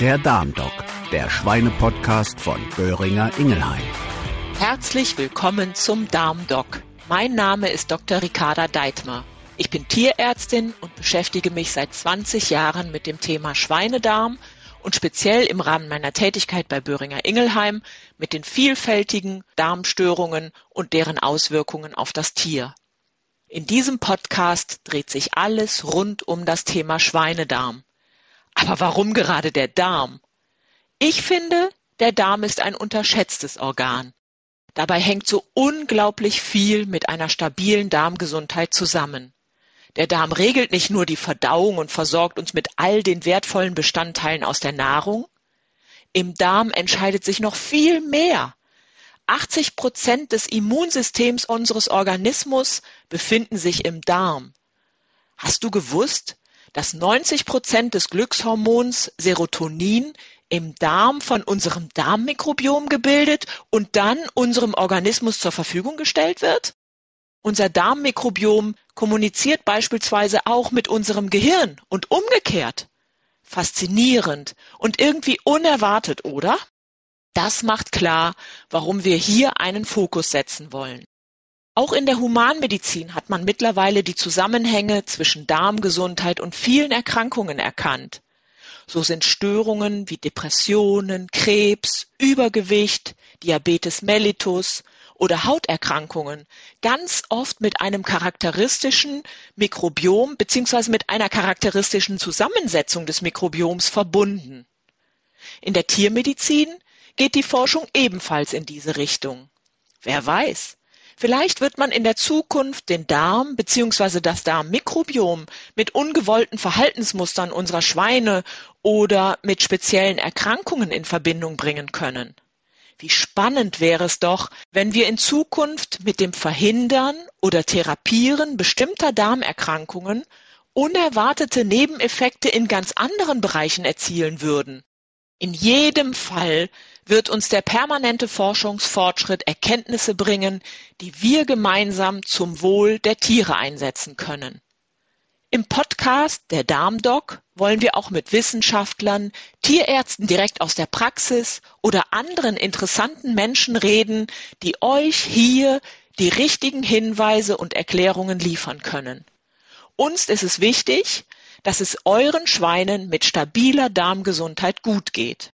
Der Darmdoc, der Schweinepodcast von Böhringer Ingelheim. Herzlich willkommen zum Darmdoc. Mein Name ist Dr. Ricarda Deitmer. Ich bin Tierärztin und beschäftige mich seit 20 Jahren mit dem Thema Schweinedarm und speziell im Rahmen meiner Tätigkeit bei Böhringer Ingelheim mit den vielfältigen Darmstörungen und deren Auswirkungen auf das Tier. In diesem Podcast dreht sich alles rund um das Thema Schweinedarm. Aber warum gerade der Darm? Ich finde, der Darm ist ein unterschätztes Organ. Dabei hängt so unglaublich viel mit einer stabilen Darmgesundheit zusammen. Der Darm regelt nicht nur die Verdauung und versorgt uns mit all den wertvollen Bestandteilen aus der Nahrung. Im Darm entscheidet sich noch viel mehr. 80 Prozent des Immunsystems unseres Organismus befinden sich im Darm. Hast du gewusst, dass 90 Prozent des Glückshormons Serotonin im Darm von unserem Darmmikrobiom gebildet und dann unserem Organismus zur Verfügung gestellt wird? Unser Darmmikrobiom kommuniziert beispielsweise auch mit unserem Gehirn und umgekehrt. Faszinierend und irgendwie unerwartet, oder? Das macht klar, warum wir hier einen Fokus setzen wollen. Auch in der Humanmedizin hat man mittlerweile die Zusammenhänge zwischen Darmgesundheit und vielen Erkrankungen erkannt. So sind Störungen wie Depressionen, Krebs, Übergewicht, Diabetes mellitus oder Hauterkrankungen ganz oft mit einem charakteristischen Mikrobiom bzw. mit einer charakteristischen Zusammensetzung des Mikrobioms verbunden. In der Tiermedizin geht die Forschung ebenfalls in diese Richtung. Wer weiß, Vielleicht wird man in der Zukunft den Darm bzw. das Darmmikrobiom mit ungewollten Verhaltensmustern unserer Schweine oder mit speziellen Erkrankungen in Verbindung bringen können. Wie spannend wäre es doch, wenn wir in Zukunft mit dem Verhindern oder Therapieren bestimmter Darmerkrankungen unerwartete Nebeneffekte in ganz anderen Bereichen erzielen würden. In jedem Fall wird uns der permanente Forschungsfortschritt Erkenntnisse bringen, die wir gemeinsam zum Wohl der Tiere einsetzen können. Im Podcast der Darmdoc wollen wir auch mit Wissenschaftlern, Tierärzten direkt aus der Praxis oder anderen interessanten Menschen reden, die euch hier die richtigen Hinweise und Erklärungen liefern können. Uns ist es wichtig, dass es euren Schweinen mit stabiler Darmgesundheit gut geht.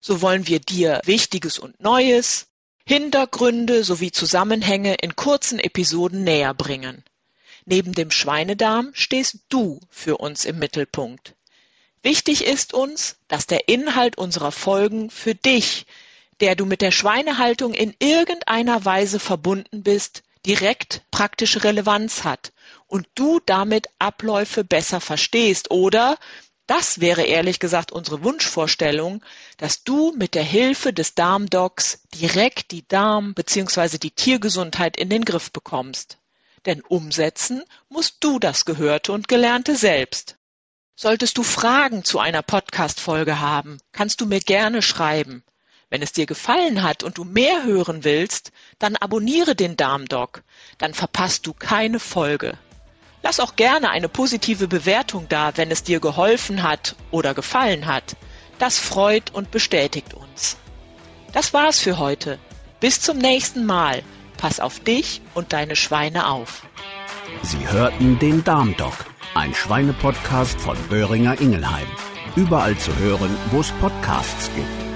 So wollen wir dir Wichtiges und Neues, Hintergründe sowie Zusammenhänge in kurzen Episoden näher bringen. Neben dem Schweinedarm stehst du für uns im Mittelpunkt. Wichtig ist uns, dass der Inhalt unserer Folgen für dich, der du mit der Schweinehaltung in irgendeiner Weise verbunden bist, direkt praktische Relevanz hat und du damit Abläufe besser verstehst oder das wäre ehrlich gesagt unsere Wunschvorstellung, dass du mit der Hilfe des Darmdocs direkt die Darm- bzw. die Tiergesundheit in den Griff bekommst. Denn umsetzen musst du das Gehörte und Gelernte selbst. Solltest du Fragen zu einer Podcast-Folge haben, kannst du mir gerne schreiben. Wenn es dir gefallen hat und du mehr hören willst, dann abonniere den Darmdoc, dann verpasst du keine Folge. Lass auch gerne eine positive Bewertung da, wenn es dir geholfen hat oder gefallen hat. Das freut und bestätigt uns. Das war's für heute. Bis zum nächsten Mal. Pass auf dich und deine Schweine auf. Sie hörten den Darmdoc, ein Schweinepodcast von Böhringer Ingelheim. Überall zu hören, wo es Podcasts gibt.